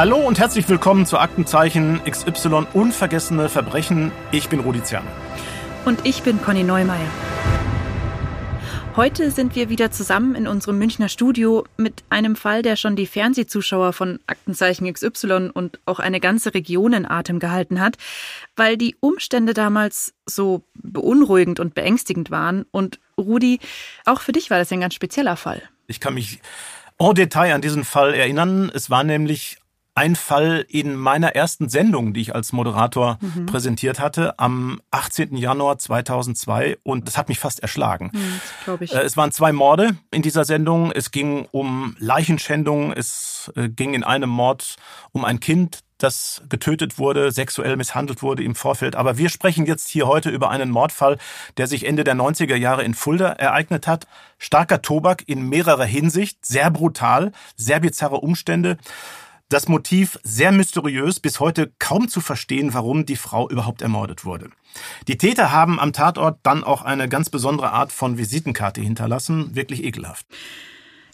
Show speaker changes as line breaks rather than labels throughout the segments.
Hallo und herzlich willkommen zu Aktenzeichen XY Unvergessene Verbrechen. Ich bin Rudi Zern.
Und ich bin Conny Neumeier. Heute sind wir wieder zusammen in unserem Münchner Studio mit einem Fall, der schon die Fernsehzuschauer von Aktenzeichen XY und auch eine ganze Region in Atem gehalten hat, weil die Umstände damals so beunruhigend und beängstigend waren. Und Rudi, auch für dich war das ein ganz spezieller Fall.
Ich kann mich en Detail an diesen Fall erinnern. Es war nämlich ein Fall in meiner ersten Sendung, die ich als Moderator mhm. präsentiert hatte, am 18. Januar 2002 und das hat mich fast erschlagen. Mhm. Äh, es waren zwei Morde in dieser Sendung. Es ging um Leichenschändung. Es äh, ging in einem Mord um ein Kind, das getötet wurde, sexuell misshandelt wurde im Vorfeld. Aber wir sprechen jetzt hier heute über einen Mordfall, der sich Ende der 90er Jahre in Fulda ereignet hat. Starker Tobak in mehrerer Hinsicht, sehr brutal, sehr bizarre Umstände. Das Motiv sehr mysteriös, bis heute kaum zu verstehen, warum die Frau überhaupt ermordet wurde. Die Täter haben am Tatort dann auch eine ganz besondere Art von Visitenkarte hinterlassen, wirklich ekelhaft.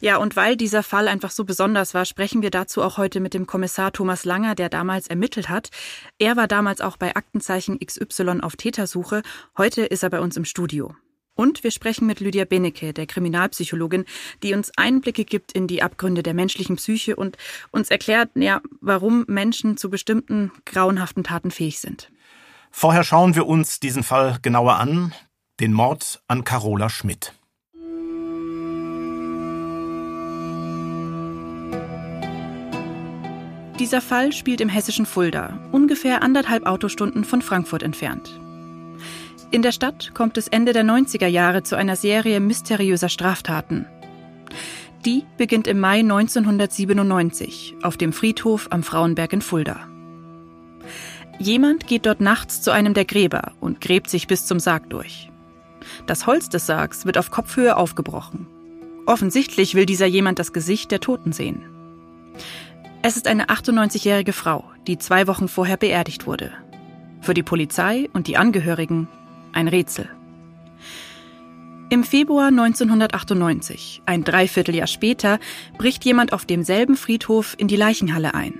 Ja, und weil dieser Fall einfach so besonders war, sprechen wir dazu auch heute mit dem Kommissar Thomas Langer, der damals ermittelt hat. Er war damals auch bei Aktenzeichen XY auf Tätersuche. Heute ist er bei uns im Studio. Und wir sprechen mit Lydia Benecke, der Kriminalpsychologin, die uns Einblicke gibt in die Abgründe der menschlichen Psyche und uns erklärt, ja, warum Menschen zu bestimmten grauenhaften Taten fähig sind.
Vorher schauen wir uns diesen Fall genauer an, den Mord an Carola Schmidt.
Dieser Fall spielt im hessischen Fulda, ungefähr anderthalb Autostunden von Frankfurt entfernt. In der Stadt kommt es Ende der 90er Jahre zu einer Serie mysteriöser Straftaten. Die beginnt im Mai 1997 auf dem Friedhof am Frauenberg in Fulda. Jemand geht dort nachts zu einem der Gräber und gräbt sich bis zum Sarg durch. Das Holz des Sargs wird auf Kopfhöhe aufgebrochen. Offensichtlich will dieser jemand das Gesicht der Toten sehen. Es ist eine 98-jährige Frau, die zwei Wochen vorher beerdigt wurde. Für die Polizei und die Angehörigen ein Rätsel. Im Februar 1998, ein Dreivierteljahr später, bricht jemand auf demselben Friedhof in die Leichenhalle ein.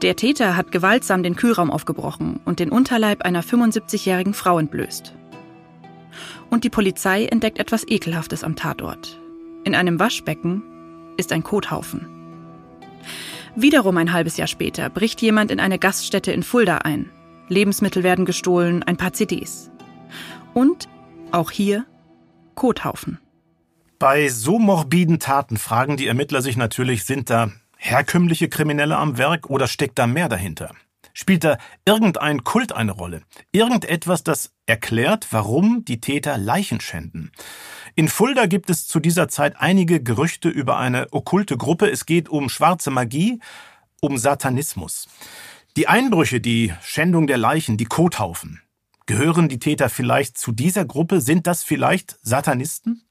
Der Täter hat gewaltsam den Kühlraum aufgebrochen und den Unterleib einer 75-jährigen Frau entblößt. Und die Polizei entdeckt etwas Ekelhaftes am Tatort. In einem Waschbecken ist ein Kothaufen. Wiederum ein halbes Jahr später bricht jemand in eine Gaststätte in Fulda ein. Lebensmittel werden gestohlen, ein paar CDs. Und auch hier Kothaufen.
Bei so morbiden Taten fragen die Ermittler sich natürlich, sind da herkömmliche Kriminelle am Werk oder steckt da mehr dahinter? Spielt da irgendein Kult eine Rolle? Irgendetwas, das erklärt, warum die Täter Leichen schänden? In Fulda gibt es zu dieser Zeit einige Gerüchte über eine okkulte Gruppe. Es geht um schwarze Magie, um Satanismus. Die Einbrüche, die Schändung der Leichen, die Kothaufen, Gehören die Täter vielleicht zu dieser Gruppe? Sind das vielleicht Satanisten?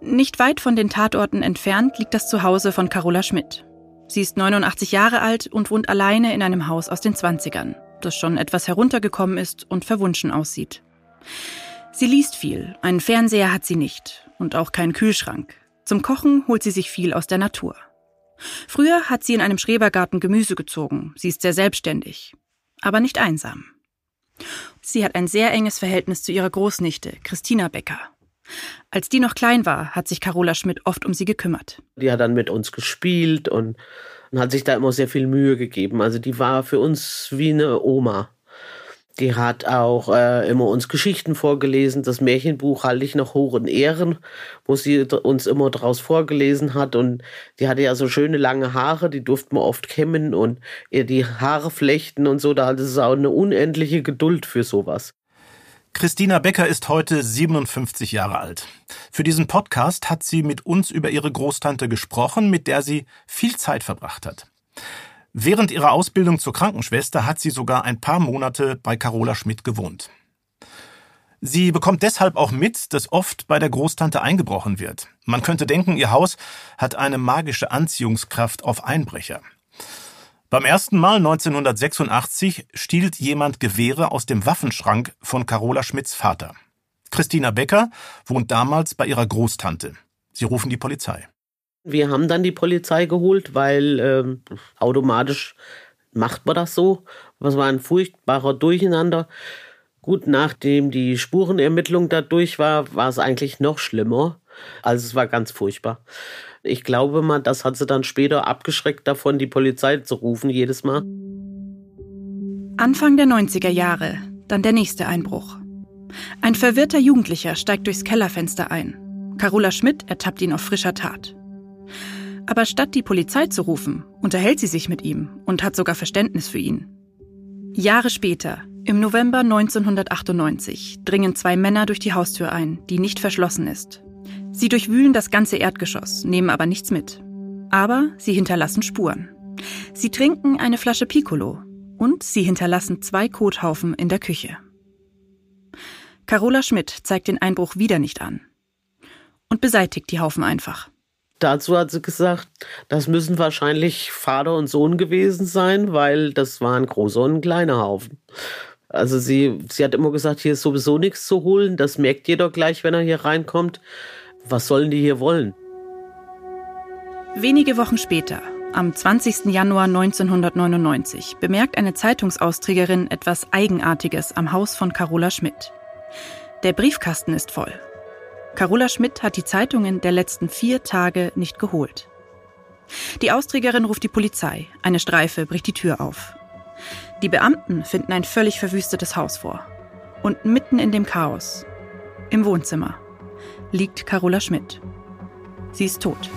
Nicht weit von den Tatorten entfernt liegt das Zuhause von Carola Schmidt. Sie ist 89 Jahre alt und wohnt alleine in einem Haus aus den 20ern, das schon etwas heruntergekommen ist und verwunschen aussieht. Sie liest viel, einen Fernseher hat sie nicht und auch keinen Kühlschrank. Zum Kochen holt sie sich viel aus der Natur. Früher hat sie in einem Schrebergarten Gemüse gezogen. Sie ist sehr selbstständig, aber nicht einsam. Sie hat ein sehr enges Verhältnis zu ihrer Großnichte, Christina Becker. Als die noch klein war, hat sich Carola Schmidt oft um sie gekümmert.
Die hat dann mit uns gespielt und, hat sich da immer sehr viel Mühe gegeben. Also die war für uns wie eine Oma. Die hat auch äh, immer uns Geschichten vorgelesen. Das Märchenbuch halte ich noch hoch in Ehren, wo sie uns immer draus vorgelesen hat. Und die hatte ja so schöne lange Haare, die durften wir oft kämmen und ihr die Haare flechten und so. Da hatte sie auch eine unendliche Geduld für sowas.
Christina Becker ist heute 57 Jahre alt. Für diesen Podcast hat sie mit uns über ihre Großtante gesprochen, mit der sie viel Zeit verbracht hat. Während ihrer Ausbildung zur Krankenschwester hat sie sogar ein paar Monate bei Carola Schmidt gewohnt. Sie bekommt deshalb auch mit, dass oft bei der Großtante eingebrochen wird. Man könnte denken, ihr Haus hat eine magische Anziehungskraft auf Einbrecher. Beim ersten Mal 1986 stiehlt jemand Gewehre aus dem Waffenschrank von Carola Schmidts Vater. Christina Becker wohnt damals bei ihrer Großtante. Sie rufen die Polizei.
Wir haben dann die Polizei geholt, weil ähm, automatisch macht man das so. Was war ein furchtbarer Durcheinander. Gut, nachdem die Spurenermittlung da durch war, war es eigentlich noch schlimmer. Also es war ganz furchtbar. Ich glaube mal, das hat sie dann später abgeschreckt davon, die Polizei zu rufen jedes Mal.
Anfang der 90er Jahre, dann der nächste Einbruch. Ein verwirrter Jugendlicher steigt durchs Kellerfenster ein. Carola Schmidt ertappt ihn auf frischer Tat. Aber statt die Polizei zu rufen, unterhält sie sich mit ihm und hat sogar Verständnis für ihn. Jahre später, im November 1998, dringen zwei Männer durch die Haustür ein, die nicht verschlossen ist. Sie durchwühlen das ganze Erdgeschoss, nehmen aber nichts mit. Aber sie hinterlassen Spuren. Sie trinken eine Flasche Piccolo und sie hinterlassen zwei Kothaufen in der Küche. Carola Schmidt zeigt den Einbruch wieder nicht an und beseitigt die Haufen einfach.
Dazu hat sie gesagt, das müssen wahrscheinlich Vater und Sohn gewesen sein, weil das war ein großer und ein kleiner Haufen. Also sie, sie hat immer gesagt, hier ist sowieso nichts zu holen, das merkt jeder gleich, wenn er hier reinkommt. Was sollen die hier wollen?
Wenige Wochen später, am 20. Januar 1999, bemerkt eine Zeitungsausträgerin etwas Eigenartiges am Haus von Carola Schmidt. Der Briefkasten ist voll. Carola Schmidt hat die Zeitungen der letzten vier Tage nicht geholt. Die Austrägerin ruft die Polizei. Eine Streife bricht die Tür auf. Die Beamten finden ein völlig verwüstetes Haus vor. Und mitten in dem Chaos, im Wohnzimmer, liegt Carola Schmidt. Sie ist tot.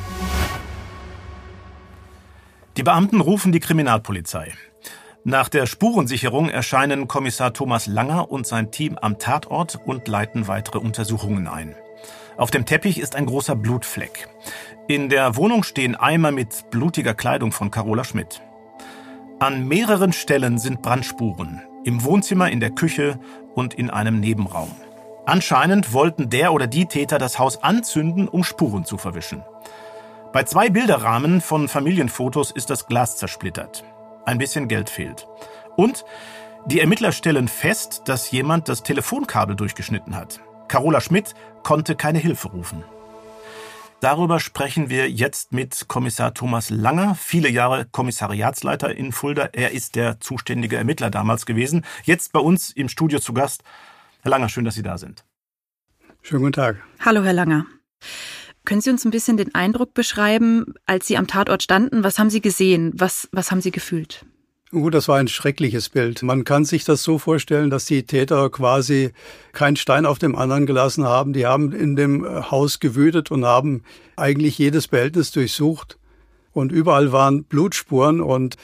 Die Beamten rufen die Kriminalpolizei. Nach der Spurensicherung erscheinen Kommissar Thomas Langer und sein Team am Tatort und leiten weitere Untersuchungen ein. Auf dem Teppich ist ein großer Blutfleck. In der Wohnung stehen Eimer mit blutiger Kleidung von Carola Schmidt. An mehreren Stellen sind Brandspuren. Im Wohnzimmer, in der Küche und in einem Nebenraum. Anscheinend wollten der oder die Täter das Haus anzünden, um Spuren zu verwischen. Bei zwei Bilderrahmen von Familienfotos ist das Glas zersplittert. Ein bisschen Geld fehlt. Und die Ermittler stellen fest, dass jemand das Telefonkabel durchgeschnitten hat. Carola Schmidt konnte keine Hilfe rufen. Darüber sprechen wir jetzt mit Kommissar Thomas Langer, viele Jahre Kommissariatsleiter in Fulda. Er ist der zuständige Ermittler damals gewesen. Jetzt bei uns im Studio zu Gast. Herr Langer, schön, dass Sie da sind.
Schönen guten Tag.
Hallo, Herr Langer. Können Sie uns ein bisschen den Eindruck beschreiben, als Sie am Tatort standen? Was haben Sie gesehen? Was, was haben Sie gefühlt?
Gut, das war ein schreckliches Bild. Man kann sich das so vorstellen, dass die Täter quasi keinen Stein auf dem anderen gelassen haben. Die haben in dem Haus gewütet und haben eigentlich jedes Behältnis durchsucht. Und überall waren Blutspuren und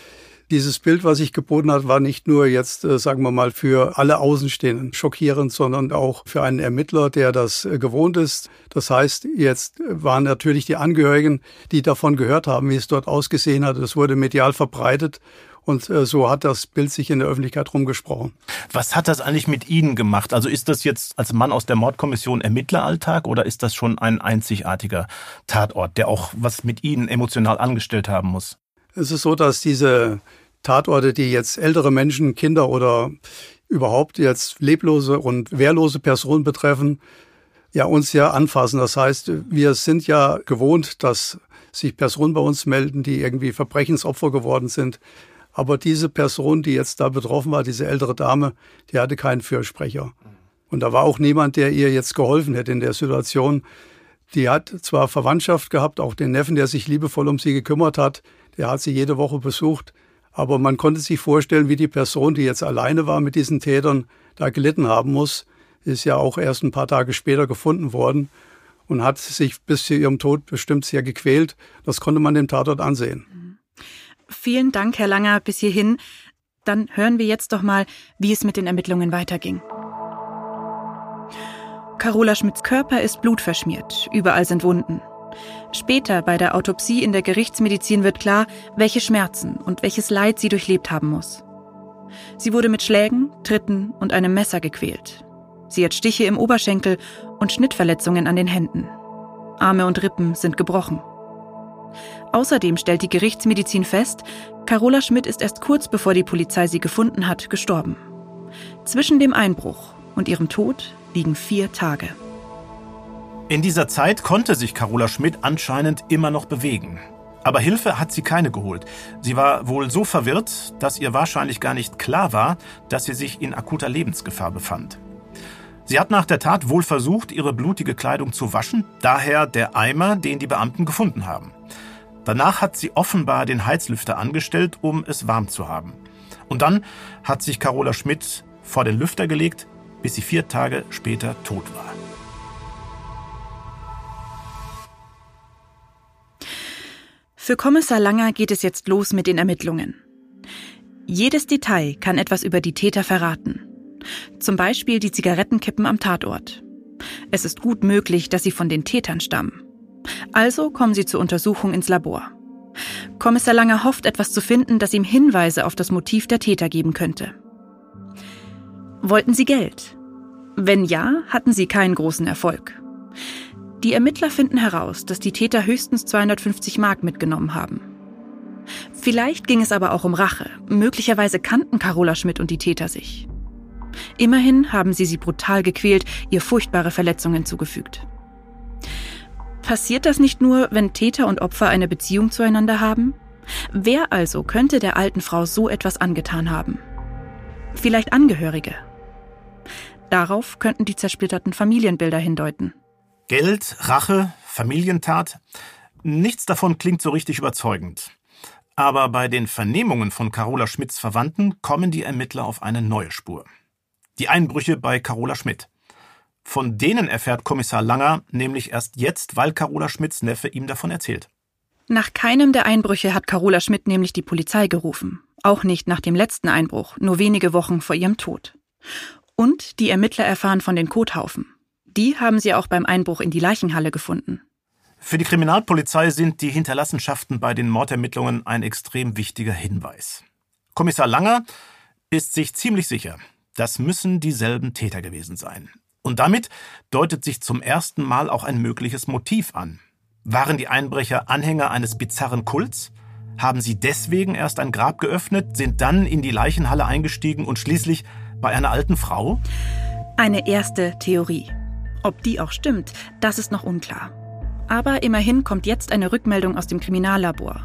dieses Bild, was sich geboten hat, war nicht nur jetzt, äh, sagen wir mal, für alle Außenstehenden schockierend, sondern auch für einen Ermittler, der das äh, gewohnt ist. Das heißt, jetzt waren natürlich die Angehörigen, die davon gehört haben, wie es dort ausgesehen hat. Es wurde medial verbreitet und äh, so hat das Bild sich in der Öffentlichkeit rumgesprochen.
Was hat das eigentlich mit Ihnen gemacht? Also ist das jetzt als Mann aus der Mordkommission Ermittleralltag oder ist das schon ein einzigartiger Tatort, der auch was mit Ihnen emotional angestellt haben muss?
Es ist so, dass diese Tatorte, die jetzt ältere Menschen, Kinder oder überhaupt jetzt leblose und wehrlose Personen betreffen, ja uns ja anfassen. Das heißt, wir sind ja gewohnt, dass sich Personen bei uns melden, die irgendwie Verbrechensopfer geworden sind. Aber diese Person, die jetzt da betroffen war, diese ältere Dame, die hatte keinen Fürsprecher. Und da war auch niemand, der ihr jetzt geholfen hätte in der Situation. Die hat zwar Verwandtschaft gehabt, auch den Neffen, der sich liebevoll um sie gekümmert hat. Der hat sie jede Woche besucht. Aber man konnte sich vorstellen, wie die Person, die jetzt alleine war mit diesen Tätern, da gelitten haben muss. Ist ja auch erst ein paar Tage später gefunden worden und hat sich bis zu ihrem Tod bestimmt sehr gequält. Das konnte man dem Tatort ansehen.
Vielen Dank, Herr Langer, bis hierhin. Dann hören wir jetzt doch mal, wie es mit den Ermittlungen weiterging. Carola Schmidts Körper ist blutverschmiert, überall sind Wunden. Später bei der Autopsie in der Gerichtsmedizin wird klar, welche Schmerzen und welches Leid sie durchlebt haben muss. Sie wurde mit Schlägen, Tritten und einem Messer gequält. Sie hat Stiche im Oberschenkel und Schnittverletzungen an den Händen. Arme und Rippen sind gebrochen. Außerdem stellt die Gerichtsmedizin fest, Carola Schmidt ist erst kurz bevor die Polizei sie gefunden hat, gestorben. Zwischen dem Einbruch und ihrem Tod liegen vier Tage.
In dieser Zeit konnte sich Carola Schmidt anscheinend immer noch bewegen. Aber Hilfe hat sie keine geholt. Sie war wohl so verwirrt, dass ihr wahrscheinlich gar nicht klar war, dass sie sich in akuter Lebensgefahr befand. Sie hat nach der Tat wohl versucht, ihre blutige Kleidung zu waschen, daher der Eimer, den die Beamten gefunden haben. Danach hat sie offenbar den Heizlüfter angestellt, um es warm zu haben. Und dann hat sich Carola Schmidt vor den Lüfter gelegt, bis sie vier Tage später tot war.
Für Kommissar Langer geht es jetzt los mit den Ermittlungen. Jedes Detail kann etwas über die Täter verraten. Zum Beispiel die Zigarettenkippen am Tatort. Es ist gut möglich, dass sie von den Tätern stammen. Also kommen sie zur Untersuchung ins Labor. Kommissar Langer hofft, etwas zu finden, das ihm Hinweise auf das Motiv der Täter geben könnte. Wollten sie Geld? Wenn ja, hatten sie keinen großen Erfolg. Die Ermittler finden heraus, dass die Täter höchstens 250 Mark mitgenommen haben. Vielleicht ging es aber auch um Rache. Möglicherweise kannten Carola Schmidt und die Täter sich. Immerhin haben sie sie brutal gequält, ihr furchtbare Verletzungen zugefügt. Passiert das nicht nur, wenn Täter und Opfer eine Beziehung zueinander haben? Wer also könnte der alten Frau so etwas angetan haben? Vielleicht Angehörige. Darauf könnten die zersplitterten Familienbilder hindeuten.
Geld, Rache, Familientat. Nichts davon klingt so richtig überzeugend. Aber bei den Vernehmungen von Carola Schmidts Verwandten kommen die Ermittler auf eine neue Spur. Die Einbrüche bei Carola Schmidt. Von denen erfährt Kommissar Langer nämlich erst jetzt, weil Carola Schmidts Neffe ihm davon erzählt.
Nach keinem der Einbrüche hat Carola Schmidt nämlich die Polizei gerufen. Auch nicht nach dem letzten Einbruch, nur wenige Wochen vor ihrem Tod. Und die Ermittler erfahren von den Kothaufen. Die haben sie auch beim Einbruch in die Leichenhalle gefunden.
Für die Kriminalpolizei sind die Hinterlassenschaften bei den Mordermittlungen ein extrem wichtiger Hinweis. Kommissar Langer ist sich ziemlich sicher, das müssen dieselben Täter gewesen sein. Und damit deutet sich zum ersten Mal auch ein mögliches Motiv an. Waren die Einbrecher Anhänger eines bizarren Kults? Haben sie deswegen erst ein Grab geöffnet, sind dann in die Leichenhalle eingestiegen und schließlich bei einer alten Frau?
Eine erste Theorie. Ob die auch stimmt, das ist noch unklar. Aber immerhin kommt jetzt eine Rückmeldung aus dem Kriminallabor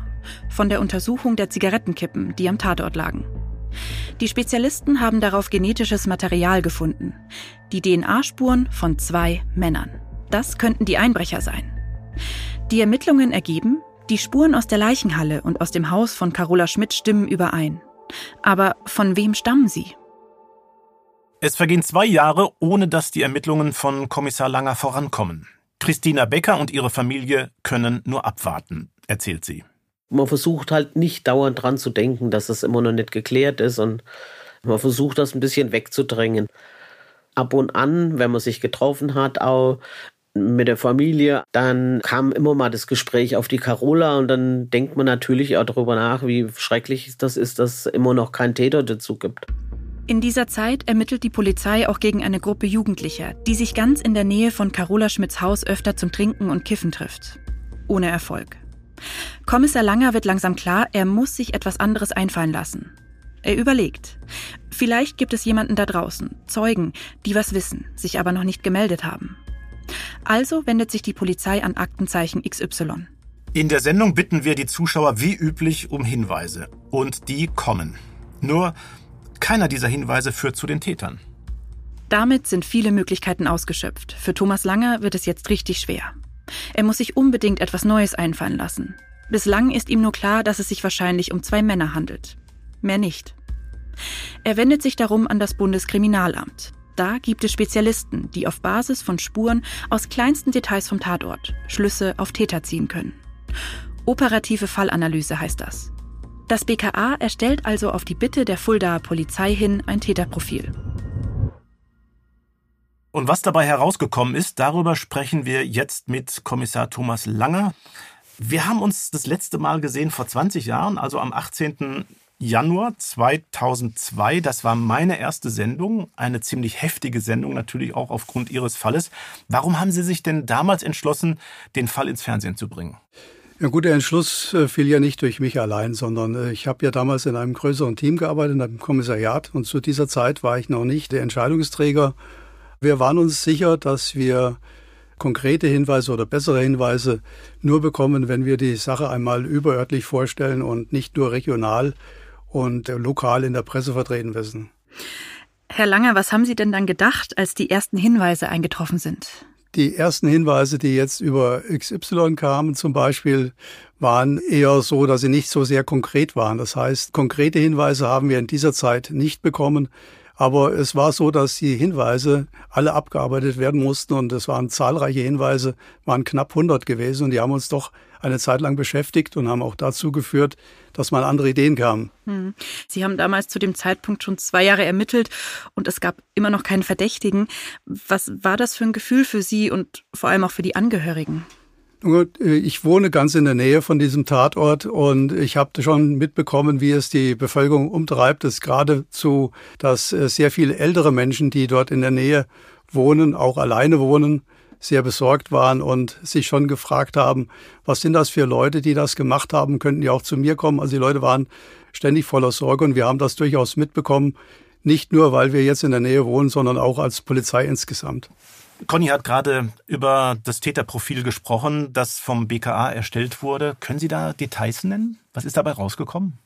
von der Untersuchung der Zigarettenkippen, die am Tatort lagen. Die Spezialisten haben darauf genetisches Material gefunden. Die DNA-Spuren von zwei Männern. Das könnten die Einbrecher sein. Die Ermittlungen ergeben, die Spuren aus der Leichenhalle und aus dem Haus von Carola Schmidt stimmen überein. Aber von wem stammen sie?
Es vergehen zwei Jahre, ohne dass die Ermittlungen von Kommissar Langer vorankommen. Christina Becker und ihre Familie können nur abwarten, erzählt sie.
Man versucht halt nicht dauernd dran zu denken, dass das immer noch nicht geklärt ist und man versucht das ein bisschen wegzudrängen. Ab und an, wenn man sich getroffen hat, auch mit der Familie, dann kam immer mal das Gespräch auf die Carola und dann denkt man natürlich auch darüber nach, wie schrecklich das ist, dass es immer noch keinen Täter dazu gibt.
In dieser Zeit ermittelt die Polizei auch gegen eine Gruppe Jugendlicher, die sich ganz in der Nähe von Carola Schmidts Haus öfter zum Trinken und Kiffen trifft. Ohne Erfolg. Kommissar Langer wird langsam klar, er muss sich etwas anderes einfallen lassen. Er überlegt. Vielleicht gibt es jemanden da draußen, Zeugen, die was wissen, sich aber noch nicht gemeldet haben. Also wendet sich die Polizei an Aktenzeichen XY.
In der Sendung bitten wir die Zuschauer wie üblich um Hinweise. Und die kommen. Nur keiner dieser Hinweise führt zu den Tätern.
Damit sind viele Möglichkeiten ausgeschöpft. Für Thomas Langer wird es jetzt richtig schwer. Er muss sich unbedingt etwas Neues einfallen lassen. Bislang ist ihm nur klar, dass es sich wahrscheinlich um zwei Männer handelt. Mehr nicht. Er wendet sich darum an das Bundeskriminalamt. Da gibt es Spezialisten, die auf Basis von Spuren aus kleinsten Details vom Tatort Schlüsse auf Täter ziehen können. Operative Fallanalyse heißt das. Das BKA erstellt also auf die Bitte der Fuldaer Polizei hin ein Täterprofil.
Und was dabei herausgekommen ist, darüber sprechen wir jetzt mit Kommissar Thomas Langer. Wir haben uns das letzte Mal gesehen vor 20 Jahren, also am 18. Januar 2002. Das war meine erste Sendung, eine ziemlich heftige Sendung, natürlich auch aufgrund Ihres Falles. Warum haben Sie sich denn damals entschlossen, den Fall ins Fernsehen zu bringen?
Ein guter Entschluss äh, fiel ja nicht durch mich allein, sondern äh, ich habe ja damals in einem größeren Team gearbeitet, in einem Kommissariat und zu dieser Zeit war ich noch nicht der Entscheidungsträger. Wir waren uns sicher, dass wir konkrete Hinweise oder bessere Hinweise nur bekommen, wenn wir die Sache einmal überörtlich vorstellen und nicht nur regional und lokal in der Presse vertreten wissen.
Herr Langer, was haben Sie denn dann gedacht, als die ersten Hinweise eingetroffen sind?
Die ersten Hinweise, die jetzt über XY kamen zum Beispiel, waren eher so, dass sie nicht so sehr konkret waren. Das heißt, konkrete Hinweise haben wir in dieser Zeit nicht bekommen. Aber es war so, dass die Hinweise alle abgearbeitet werden mussten und es waren zahlreiche Hinweise, waren knapp 100 gewesen und die haben uns doch eine Zeit lang beschäftigt und haben auch dazu geführt, dass mal andere Ideen kamen. Hm.
Sie haben damals zu dem Zeitpunkt schon zwei Jahre ermittelt und es gab immer noch keinen Verdächtigen. Was war das für ein Gefühl für Sie und vor allem auch für die Angehörigen?
Äh, ich wohne ganz in der Nähe von diesem Tatort und ich habe schon mitbekommen, wie es die Bevölkerung umtreibt. Es ist geradezu, dass äh, sehr viele ältere Menschen, die dort in der Nähe wohnen, auch alleine wohnen, sehr besorgt waren und sich schon gefragt haben, was sind das für Leute, die das gemacht haben, könnten die auch zu mir kommen. Also die Leute waren ständig voller Sorge und wir haben das durchaus mitbekommen, nicht nur, weil wir jetzt in der Nähe wohnen, sondern auch als Polizei insgesamt.
Conny hat gerade über das Täterprofil gesprochen, das vom BKA erstellt wurde. Können Sie da Details nennen? Was ist dabei rausgekommen?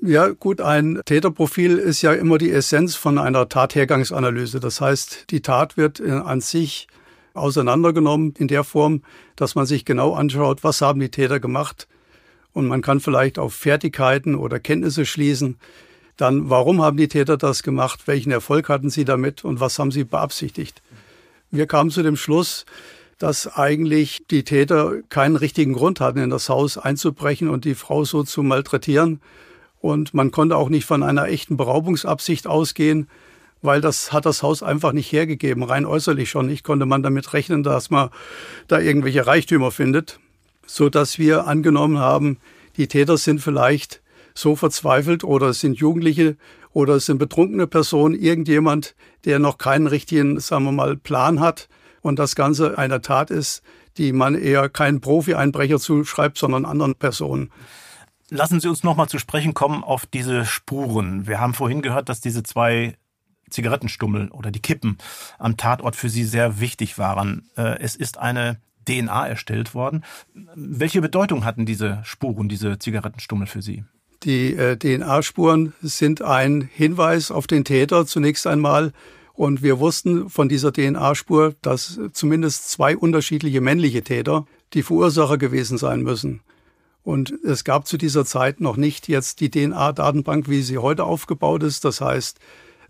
Ja, gut, ein Täterprofil ist ja immer die Essenz von einer Tathergangsanalyse. Das heißt, die Tat wird an sich auseinandergenommen in der Form, dass man sich genau anschaut, was haben die Täter gemacht. Und man kann vielleicht auf Fertigkeiten oder Kenntnisse schließen. Dann, warum haben die Täter das gemacht? Welchen Erfolg hatten sie damit? Und was haben sie beabsichtigt? Wir kamen zu dem Schluss, dass eigentlich die Täter keinen richtigen Grund hatten, in das Haus einzubrechen und die Frau so zu malträtieren. Und man konnte auch nicht von einer echten Beraubungsabsicht ausgehen, weil das hat das Haus einfach nicht hergegeben, rein äußerlich schon nicht konnte man damit rechnen, dass man da irgendwelche Reichtümer findet, so dass wir angenommen haben, die Täter sind vielleicht so verzweifelt oder es sind Jugendliche oder es sind betrunkene Personen, irgendjemand, der noch keinen richtigen, sagen wir mal, Plan hat und das Ganze eine Tat ist, die man eher keinen Profi-Einbrecher zuschreibt, sondern anderen Personen.
Lassen Sie uns noch mal zu sprechen kommen auf diese Spuren. Wir haben vorhin gehört, dass diese zwei Zigarettenstummel oder die Kippen am Tatort für Sie sehr wichtig waren. Äh, es ist eine DNA erstellt worden. Welche Bedeutung hatten diese Spuren, diese Zigarettenstummel für Sie?
Die äh, DNA-Spuren sind ein Hinweis auf den Täter zunächst einmal. Und wir wussten von dieser DNA-Spur, dass zumindest zwei unterschiedliche männliche Täter die Verursacher gewesen sein müssen. Und es gab zu dieser Zeit noch nicht jetzt die DNA-Datenbank, wie sie heute aufgebaut ist. Das heißt,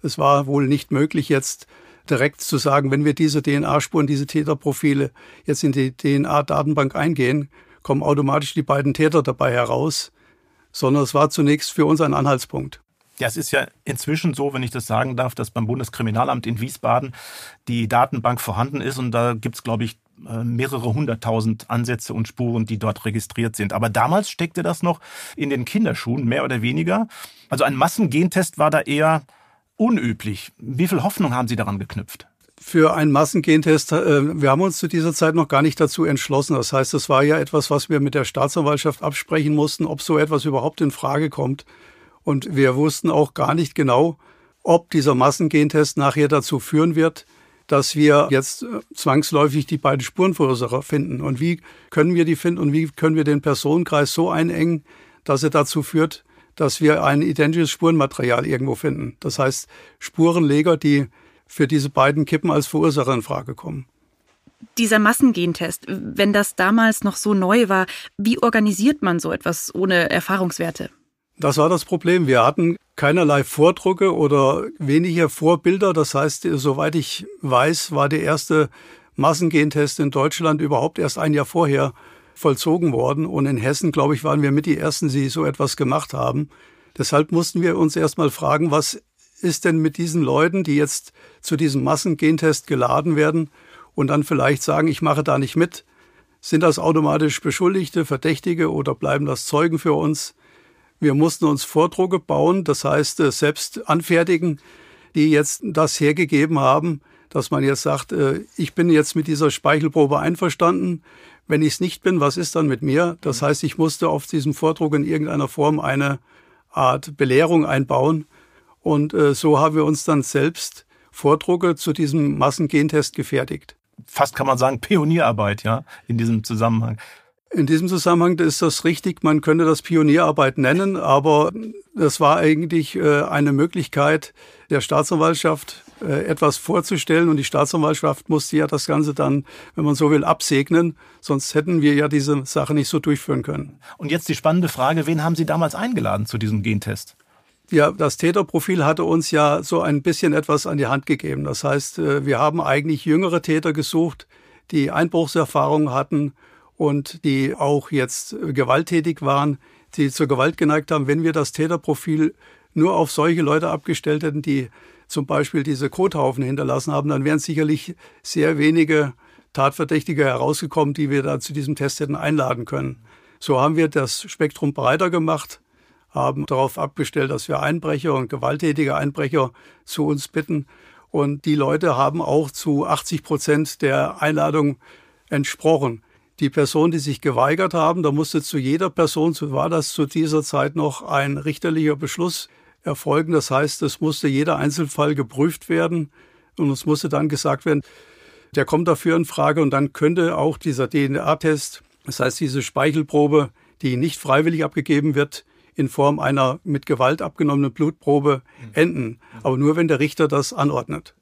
es war wohl nicht möglich, jetzt direkt zu sagen, wenn wir diese DNA-Spuren, diese Täterprofile jetzt in die DNA-Datenbank eingehen, kommen automatisch die beiden Täter dabei heraus sondern es war zunächst für uns ein Anhaltspunkt.
Ja, es ist ja inzwischen so, wenn ich das sagen darf, dass beim Bundeskriminalamt in Wiesbaden die Datenbank vorhanden ist und da gibt es, glaube ich, äh, mehrere hunderttausend Ansätze und Spuren, die dort registriert sind. Aber damals steckte das noch in den Kinderschuhen, mehr oder weniger. Also ein Massengentest war da eher unüblich. Wie viel Hoffnung haben Sie daran geknüpft?
Für einen Massengentest, äh, wir haben uns zu dieser Zeit noch gar nicht dazu entschlossen. Das heißt, es war ja etwas, was wir mit der Staatsanwaltschaft absprechen mussten, ob so etwas überhaupt in Frage kommt. Und wir wussten auch gar nicht genau, ob dieser Massengentest nachher dazu führen wird, dass wir jetzt äh, zwangsläufig die beiden Spurenverursacher finden. Und wie können wir die finden und wie können wir den Personenkreis so einengen, dass er dazu führt, dass wir ein identisches Spurenmaterial irgendwo finden. Das heißt, Spurenleger, die für diese beiden Kippen als Verursacher in Frage kommen.
Dieser Massengentest, wenn das damals noch so neu war, wie organisiert man so etwas ohne Erfahrungswerte?
Das war das Problem. Wir hatten keinerlei Vordrucke oder weniger Vorbilder. Das heißt, soweit ich weiß, war der erste Massengentest in Deutschland überhaupt erst ein Jahr vorher vollzogen worden. Und in Hessen, glaube ich, waren wir mit die Ersten, die so etwas gemacht haben. Deshalb mussten wir uns erstmal fragen, was ist denn mit diesen Leuten, die jetzt zu diesem Massengentest geladen werden und dann vielleicht sagen, ich mache da nicht mit? Sind das automatisch Beschuldigte, Verdächtige oder bleiben das Zeugen für uns? Wir mussten uns Vordrucke bauen, das heißt äh, selbst anfertigen, die jetzt das hergegeben haben, dass man jetzt sagt, äh, ich bin jetzt mit dieser Speichelprobe einverstanden. Wenn ich es nicht bin, was ist dann mit mir? Das heißt, ich musste auf diesem Vordruck in irgendeiner Form eine Art Belehrung einbauen. Und äh, so haben wir uns dann selbst Vordrucke zu diesem Massengentest gefertigt.
fast kann man sagen Pionierarbeit, ja, in diesem Zusammenhang.
In diesem Zusammenhang ist das richtig, man könnte das Pionierarbeit nennen, aber das war eigentlich äh, eine Möglichkeit der Staatsanwaltschaft, äh, etwas vorzustellen und die Staatsanwaltschaft musste ja das Ganze dann, wenn man so will, absegnen, sonst hätten wir ja diese Sache nicht so durchführen können.
Und jetzt die spannende Frage, wen haben Sie damals eingeladen zu diesem Gentest?
Ja, das Täterprofil hatte uns ja so ein bisschen etwas an die Hand gegeben. Das heißt, äh, wir haben eigentlich jüngere Täter gesucht, die Einbruchserfahrung hatten und die auch jetzt gewalttätig waren, die zur Gewalt geneigt haben. Wenn wir das Täterprofil nur auf solche Leute abgestellt hätten, die zum Beispiel diese Kothaufen hinterlassen haben, dann wären sicherlich sehr wenige Tatverdächtige herausgekommen, die wir da zu diesem Test hätten einladen können. So haben wir das Spektrum breiter gemacht, haben darauf abgestellt, dass wir Einbrecher und gewalttätige Einbrecher zu uns bitten. Und die Leute haben auch zu 80 Prozent der Einladung entsprochen. Die Personen, die sich geweigert haben, da musste zu jeder Person, so war das zu dieser Zeit noch ein richterlicher Beschluss erfolgen. Das heißt, es musste jeder Einzelfall geprüft werden und es musste dann gesagt werden, der kommt dafür in Frage und dann könnte auch dieser DNA-Test, das heißt diese Speichelprobe, die nicht freiwillig abgegeben wird, in Form einer mit Gewalt abgenommenen Blutprobe enden. Aber nur, wenn der Richter das anordnet.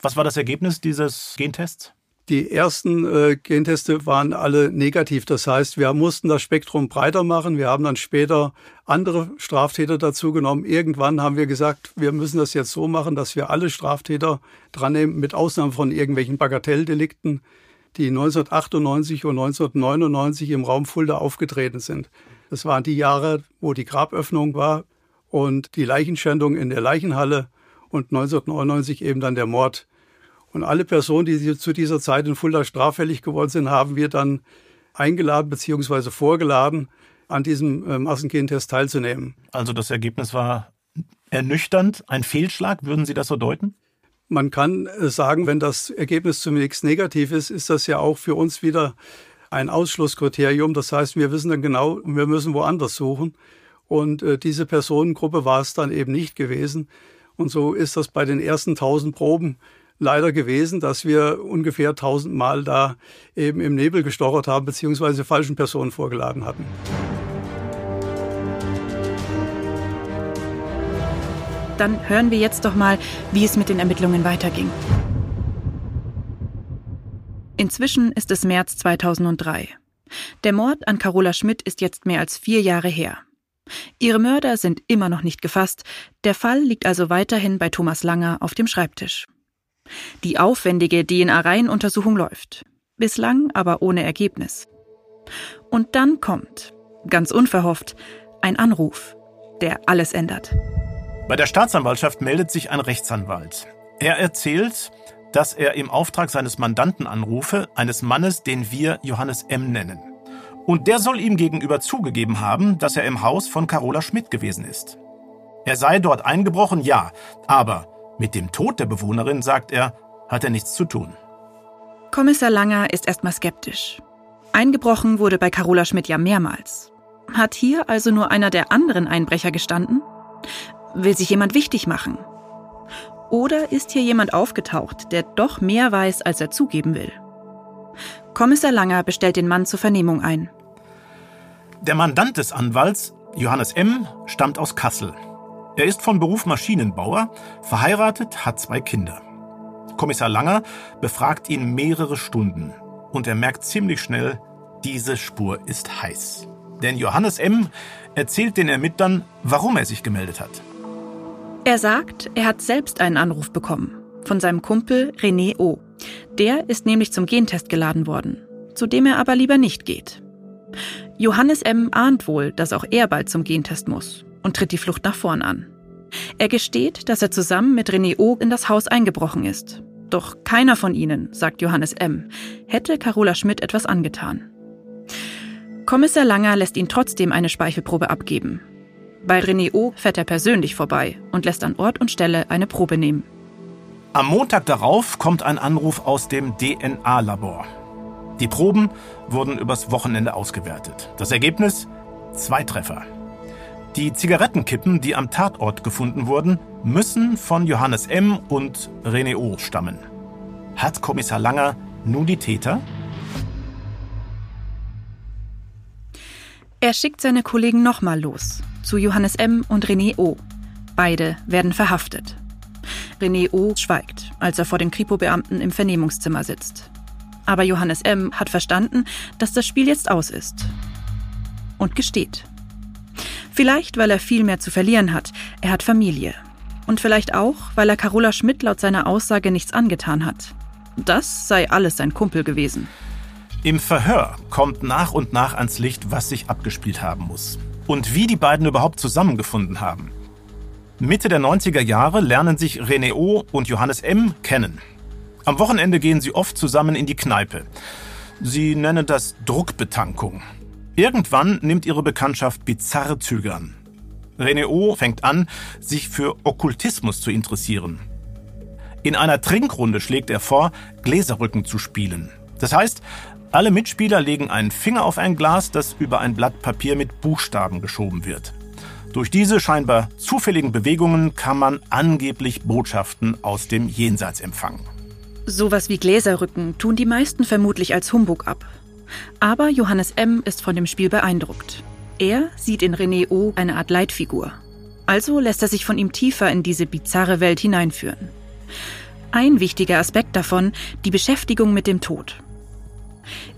Was war das Ergebnis dieses Gentests?
Die ersten äh, Genteste waren alle negativ. Das heißt, wir mussten das Spektrum breiter machen. Wir haben dann später andere Straftäter dazu genommen. Irgendwann haben wir gesagt, wir müssen das jetzt so machen, dass wir alle Straftäter dran nehmen, mit Ausnahme von irgendwelchen Bagatelldelikten, die 1998 und 1999 im Raum Fulda aufgetreten sind. Das waren die Jahre, wo die Graböffnung war und die Leichenschändung in der Leichenhalle und 1999 eben dann der Mord und alle Personen, die zu dieser Zeit in Fulda straffällig geworden sind, haben wir dann eingeladen bzw. vorgeladen, an diesem äh, Massengentest teilzunehmen.
Also das Ergebnis war ernüchternd, ein Fehlschlag, würden Sie das so deuten?
Man kann äh, sagen, wenn das Ergebnis zunächst negativ ist, ist das ja auch für uns wieder ein Ausschlusskriterium. Das heißt, wir wissen dann genau, wir müssen woanders suchen. Und äh, diese Personengruppe war es dann eben nicht gewesen. Und so ist das bei den ersten tausend Proben leider gewesen, dass wir ungefähr tausendmal da eben im Nebel gestochert haben, beziehungsweise falschen Personen vorgeladen hatten.
Dann hören wir jetzt doch mal, wie es mit den Ermittlungen weiterging. Inzwischen ist es März 2003. Der Mord an Carola Schmidt ist jetzt mehr als vier Jahre her. Ihre Mörder sind immer noch nicht gefasst, der Fall liegt also weiterhin bei Thomas Langer auf dem Schreibtisch. Die aufwendige DNA-Reihenuntersuchung läuft. Bislang aber ohne Ergebnis. Und dann kommt, ganz unverhofft, ein Anruf, der alles ändert.
Bei der Staatsanwaltschaft meldet sich ein Rechtsanwalt. Er erzählt, dass er im Auftrag seines Mandanten anrufe, eines Mannes, den wir Johannes M. nennen. Und der soll ihm gegenüber zugegeben haben, dass er im Haus von Carola Schmidt gewesen ist. Er sei dort eingebrochen, ja, aber mit dem Tod der Bewohnerin, sagt er, hat er nichts zu tun.
Kommissar Langer ist erstmal skeptisch. Eingebrochen wurde bei Carola Schmidt ja mehrmals. Hat hier also nur einer der anderen Einbrecher gestanden? Will sich jemand wichtig machen? Oder ist hier jemand aufgetaucht, der doch mehr weiß, als er zugeben will? Kommissar Langer bestellt den Mann zur Vernehmung ein.
Der Mandant des Anwalts, Johannes M., stammt aus Kassel. Er ist von Beruf Maschinenbauer, verheiratet, hat zwei Kinder. Kommissar Langer befragt ihn mehrere Stunden und er merkt ziemlich schnell, diese Spur ist heiß. Denn Johannes M. erzählt den Ermittlern, warum er sich gemeldet hat.
Er sagt, er hat selbst einen Anruf bekommen von seinem Kumpel René O. Der ist nämlich zum Gentest geladen worden, zu dem er aber lieber nicht geht. Johannes M. ahnt wohl, dass auch er bald zum Gentest muss und tritt die Flucht nach vorn an. Er gesteht, dass er zusammen mit René O. in das Haus eingebrochen ist. Doch keiner von ihnen, sagt Johannes M., hätte Carola Schmidt etwas angetan. Kommissar Langer lässt ihn trotzdem eine Speichelprobe abgeben. Bei René O. fährt er persönlich vorbei und lässt an Ort und Stelle eine Probe nehmen.
Am Montag darauf kommt ein Anruf aus dem DNA-Labor. Die Proben wurden übers Wochenende ausgewertet. Das Ergebnis? Zwei Treffer. Die Zigarettenkippen, die am Tatort gefunden wurden, müssen von Johannes M. und René O. stammen. Hat Kommissar Langer nun die Täter?
Er schickt seine Kollegen nochmal los, zu Johannes M. und René O. Beide werden verhaftet. René O. schweigt, als er vor den Kripo-Beamten im Vernehmungszimmer sitzt. Aber Johannes M. hat verstanden, dass das Spiel jetzt aus ist. Und gesteht. Vielleicht, weil er viel mehr zu verlieren hat. Er hat Familie. Und vielleicht auch, weil er Carola Schmidt laut seiner Aussage nichts angetan hat. Das sei alles sein Kumpel gewesen.
Im Verhör kommt nach und nach ans Licht, was sich abgespielt haben muss. Und wie die beiden überhaupt zusammengefunden haben. Mitte der 90er Jahre lernen sich René O. und Johannes M. kennen. Am Wochenende gehen sie oft zusammen in die Kneipe. Sie nennen das Druckbetankung. Irgendwann nimmt ihre Bekanntschaft bizarre Züge an. René O. fängt an, sich für Okkultismus zu interessieren. In einer Trinkrunde schlägt er vor, Gläserrücken zu spielen. Das heißt, alle Mitspieler legen einen Finger auf ein Glas, das über ein Blatt Papier mit Buchstaben geschoben wird. Durch diese scheinbar zufälligen Bewegungen kann man angeblich Botschaften aus dem Jenseits empfangen.
Sowas wie Gläserrücken tun die meisten vermutlich als Humbug ab. Aber Johannes M. ist von dem Spiel beeindruckt. Er sieht in René O. eine Art Leitfigur. Also lässt er sich von ihm tiefer in diese bizarre Welt hineinführen. Ein wichtiger Aspekt davon, die Beschäftigung mit dem Tod.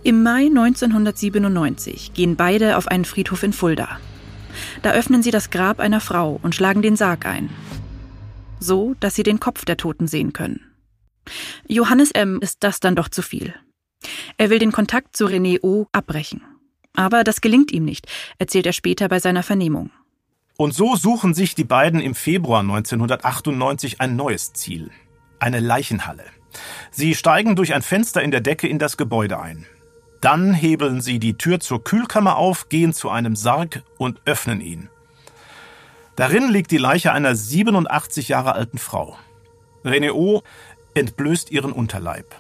Im Mai 1997 gehen beide auf einen Friedhof in Fulda. Da öffnen sie das Grab einer Frau und schlagen den Sarg ein. So, dass sie den Kopf der Toten sehen können. Johannes M. ist das dann doch zu viel. Er will den Kontakt zu René O. abbrechen. Aber das gelingt ihm nicht, erzählt er später bei seiner Vernehmung.
Und so suchen sich die beiden im Februar 1998 ein neues Ziel. Eine Leichenhalle. Sie steigen durch ein Fenster in der Decke in das Gebäude ein. Dann hebeln sie die Tür zur Kühlkammer auf, gehen zu einem Sarg und öffnen ihn. Darin liegt die Leiche einer 87 Jahre alten Frau. René O. entblößt ihren Unterleib.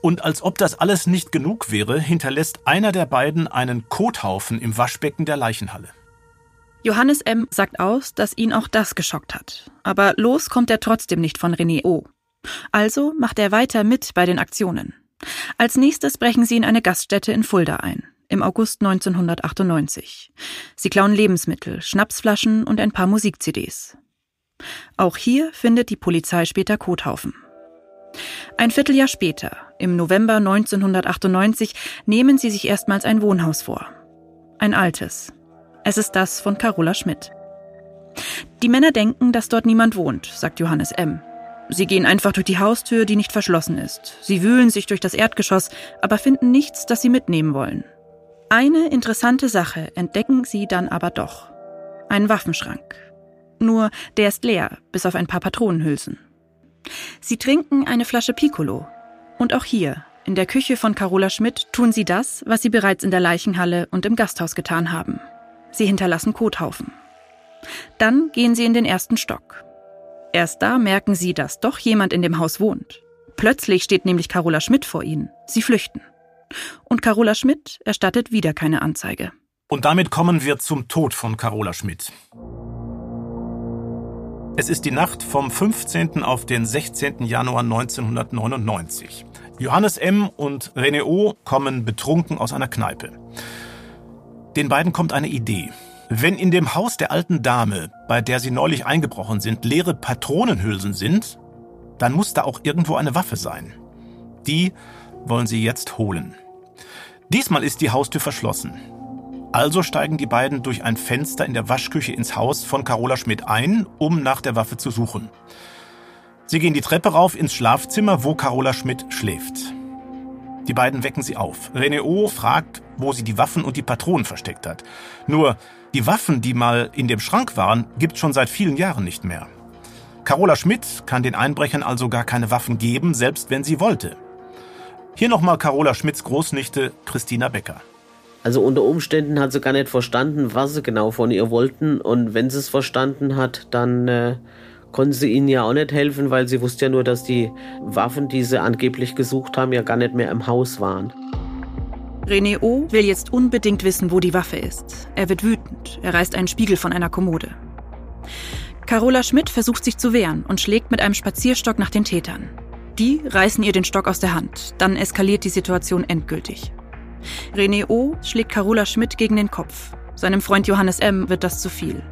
Und als ob das alles nicht genug wäre, hinterlässt einer der beiden einen Kothaufen im Waschbecken der Leichenhalle.
Johannes M. sagt aus, dass ihn auch das geschockt hat. Aber los kommt er trotzdem nicht von René O. Also macht er weiter mit bei den Aktionen. Als nächstes brechen sie in eine Gaststätte in Fulda ein, im August 1998. Sie klauen Lebensmittel, Schnapsflaschen und ein paar Musik-CDs. Auch hier findet die Polizei später Kothaufen. Ein Vierteljahr später, im November 1998, nehmen sie sich erstmals ein Wohnhaus vor. Ein altes. Es ist das von Carola Schmidt. Die Männer denken, dass dort niemand wohnt, sagt Johannes M. Sie gehen einfach durch die Haustür, die nicht verschlossen ist. Sie wühlen sich durch das Erdgeschoss, aber finden nichts, das sie mitnehmen wollen. Eine interessante Sache entdecken sie dann aber doch. Einen Waffenschrank. Nur der ist leer, bis auf ein paar Patronenhülsen. Sie trinken eine Flasche Piccolo. Und auch hier, in der Küche von Carola Schmidt, tun sie das, was sie bereits in der Leichenhalle und im Gasthaus getan haben. Sie hinterlassen Kothaufen. Dann gehen sie in den ersten Stock. Erst da merken sie, dass doch jemand in dem Haus wohnt. Plötzlich steht nämlich Carola Schmidt vor ihnen. Sie flüchten. Und Carola Schmidt erstattet wieder keine Anzeige.
Und damit kommen wir zum Tod von Carola Schmidt. Es ist die Nacht vom 15. auf den 16. Januar 1999. Johannes M. und René O. kommen betrunken aus einer Kneipe. Den beiden kommt eine Idee. Wenn in dem Haus der alten Dame, bei der sie neulich eingebrochen sind, leere Patronenhülsen sind, dann muss da auch irgendwo eine Waffe sein. Die wollen sie jetzt holen. Diesmal ist die Haustür verschlossen. Also steigen die beiden durch ein Fenster in der Waschküche ins Haus von Carola Schmidt ein, um nach der Waffe zu suchen. Sie gehen die Treppe rauf ins Schlafzimmer, wo Carola Schmidt schläft. Die beiden wecken sie auf. René O. fragt, wo sie die Waffen und die Patronen versteckt hat. Nur, die Waffen, die mal in dem Schrank waren, gibt's schon seit vielen Jahren nicht mehr. Carola Schmidt kann den Einbrechern also gar keine Waffen geben, selbst wenn sie wollte. Hier nochmal Carola Schmidts Großnichte Christina Becker.
Also unter Umständen hat sie gar nicht verstanden, was sie genau von ihr wollten. Und wenn sie es verstanden hat, dann äh, konnten sie ihnen ja auch nicht helfen, weil sie wusste ja nur, dass die Waffen, die sie angeblich gesucht haben, ja gar nicht mehr im Haus waren.
René O. will jetzt unbedingt wissen, wo die Waffe ist. Er wird wütend. Er reißt einen Spiegel von einer Kommode. Carola Schmidt versucht sich zu wehren und schlägt mit einem Spazierstock nach den Tätern. Die reißen ihr den Stock aus der Hand. Dann eskaliert die Situation endgültig. René O. schlägt Carola Schmidt gegen den Kopf. Seinem Freund Johannes M. wird das zu viel.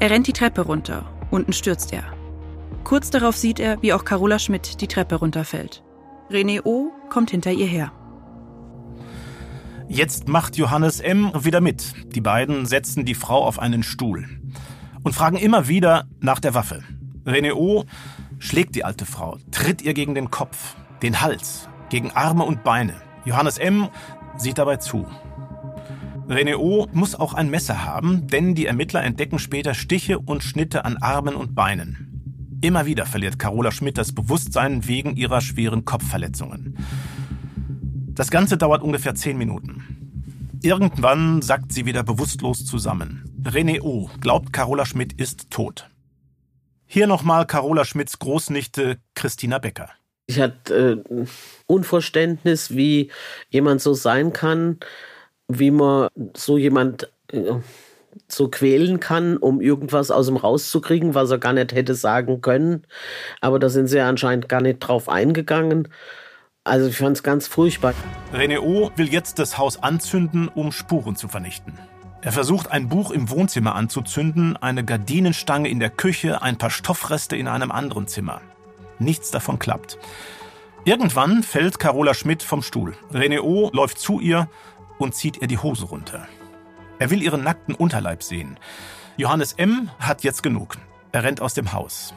Er rennt die Treppe runter. Unten stürzt er. Kurz darauf sieht er, wie auch Carola Schmidt die Treppe runterfällt. René O. kommt hinter ihr her.
Jetzt macht Johannes M. wieder mit. Die beiden setzen die Frau auf einen Stuhl und fragen immer wieder nach der Waffe. René O. schlägt die alte Frau, tritt ihr gegen den Kopf, den Hals, gegen Arme und Beine. Johannes M. sieht dabei zu. René O. muss auch ein Messer haben, denn die Ermittler entdecken später Stiche und Schnitte an Armen und Beinen. Immer wieder verliert Carola Schmidt das Bewusstsein wegen ihrer schweren Kopfverletzungen. Das Ganze dauert ungefähr zehn Minuten. Irgendwann sackt sie wieder bewusstlos zusammen. René O. glaubt, Carola Schmidt ist tot. Hier nochmal Carola Schmidts Großnichte Christina Becker.
Ich hatte äh, Unverständnis, wie jemand so sein kann, wie man so jemand äh, so quälen kann, um irgendwas aus ihm rauszukriegen, was er gar nicht hätte sagen können. Aber da sind sie ja anscheinend gar nicht drauf eingegangen. Also ich fand es ganz furchtbar.
René O. will jetzt das Haus anzünden, um Spuren zu vernichten. Er versucht, ein Buch im Wohnzimmer anzuzünden, eine Gardinenstange in der Küche, ein paar Stoffreste in einem anderen Zimmer. Nichts davon klappt. Irgendwann fällt Carola Schmidt vom Stuhl. René O. läuft zu ihr und zieht ihr die Hose runter. Er will ihren nackten Unterleib sehen. Johannes M. hat jetzt genug. Er rennt aus dem Haus.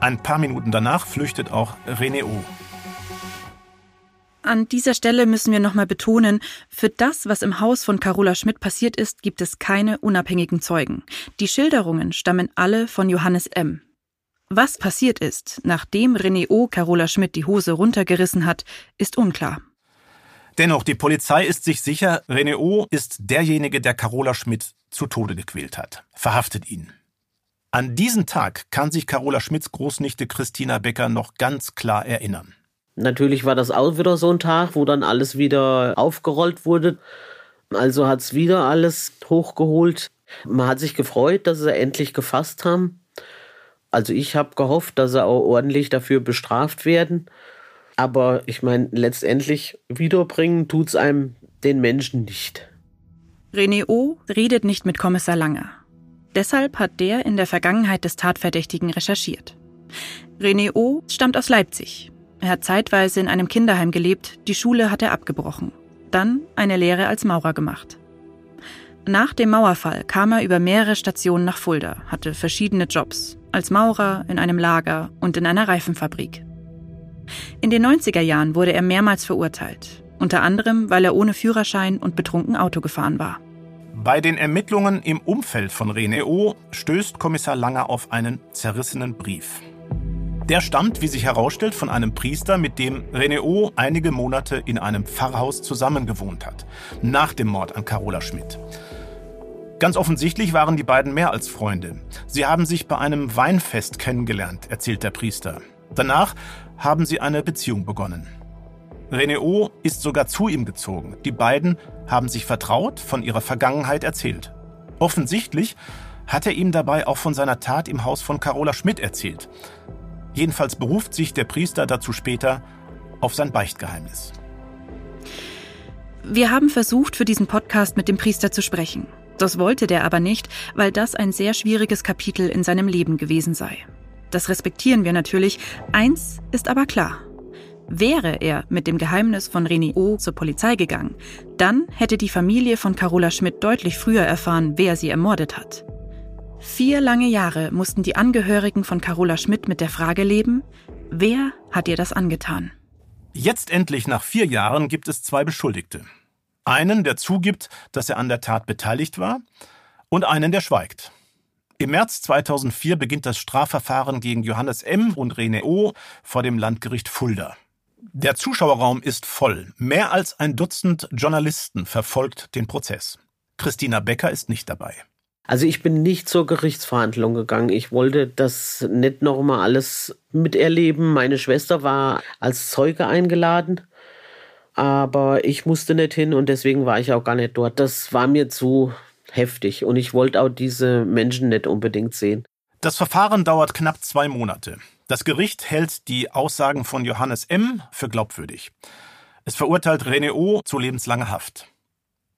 Ein paar Minuten danach flüchtet auch René O.
An dieser Stelle müssen wir nochmal betonen, für das, was im Haus von Carola Schmidt passiert ist, gibt es keine unabhängigen Zeugen. Die Schilderungen stammen alle von Johannes M. Was passiert ist, nachdem René O. Carola Schmidt die Hose runtergerissen hat, ist unklar.
Dennoch, die Polizei ist sich sicher, René O. ist derjenige, der Carola Schmidt zu Tode gequält hat. Verhaftet ihn. An diesen Tag kann sich Carola Schmidts Großnichte Christina Becker noch ganz klar erinnern.
Natürlich war das auch wieder so ein Tag, wo dann alles wieder aufgerollt wurde. Also hat es wieder alles hochgeholt. Man hat sich gefreut, dass sie endlich gefasst haben. Also ich habe gehofft, dass sie auch ordentlich dafür bestraft werden. Aber ich meine, letztendlich wiederbringen tut es einem den Menschen nicht.
René O. redet nicht mit Kommissar Langer. Deshalb hat der in der Vergangenheit des Tatverdächtigen recherchiert. René O. stammt aus Leipzig, er hat zeitweise in einem Kinderheim gelebt, die Schule hat er abgebrochen. Dann eine Lehre als Maurer gemacht. Nach dem Mauerfall kam er über mehrere Stationen nach Fulda, hatte verschiedene Jobs, als Maurer, in einem Lager und in einer Reifenfabrik. In den 90er Jahren wurde er mehrmals verurteilt, unter anderem, weil er ohne Führerschein und betrunken Auto gefahren war.
Bei den Ermittlungen im Umfeld von René O. stößt Kommissar Langer auf einen zerrissenen Brief. Der stammt, wie sich herausstellt, von einem Priester, mit dem René O. einige Monate in einem Pfarrhaus zusammengewohnt hat, nach dem Mord an Carola Schmidt. Ganz offensichtlich waren die beiden mehr als Freunde. Sie haben sich bei einem Weinfest kennengelernt, erzählt der Priester. Danach haben sie eine Beziehung begonnen. René O. ist sogar zu ihm gezogen. Die beiden haben sich vertraut, von ihrer Vergangenheit erzählt. Offensichtlich hat er ihm dabei auch von seiner Tat im Haus von Carola Schmidt erzählt. Jedenfalls beruft sich der Priester dazu später auf sein Beichtgeheimnis.
Wir haben versucht, für diesen Podcast mit dem Priester zu sprechen. Das wollte der aber nicht, weil das ein sehr schwieriges Kapitel in seinem Leben gewesen sei. Das respektieren wir natürlich. Eins ist aber klar. Wäre er mit dem Geheimnis von René O. zur Polizei gegangen, dann hätte die Familie von Carola Schmidt deutlich früher erfahren, wer sie ermordet hat. Vier lange Jahre mussten die Angehörigen von Carola Schmidt mit der Frage leben, wer hat ihr das angetan?
Jetzt endlich nach vier Jahren gibt es zwei Beschuldigte. Einen, der zugibt, dass er an der Tat beteiligt war, und einen, der schweigt. Im März 2004 beginnt das Strafverfahren gegen Johannes M. und René O. vor dem Landgericht Fulda. Der Zuschauerraum ist voll. Mehr als ein Dutzend Journalisten verfolgt den Prozess. Christina Becker ist nicht dabei.
Also ich bin nicht zur Gerichtsverhandlung gegangen. Ich wollte das nicht nochmal alles miterleben. Meine Schwester war als Zeuge eingeladen, aber ich musste nicht hin und deswegen war ich auch gar nicht dort. Das war mir zu heftig und ich wollte auch diese Menschen nicht unbedingt sehen.
Das Verfahren dauert knapp zwei Monate. Das Gericht hält die Aussagen von Johannes M. für glaubwürdig. Es verurteilt René O. zu lebenslanger Haft.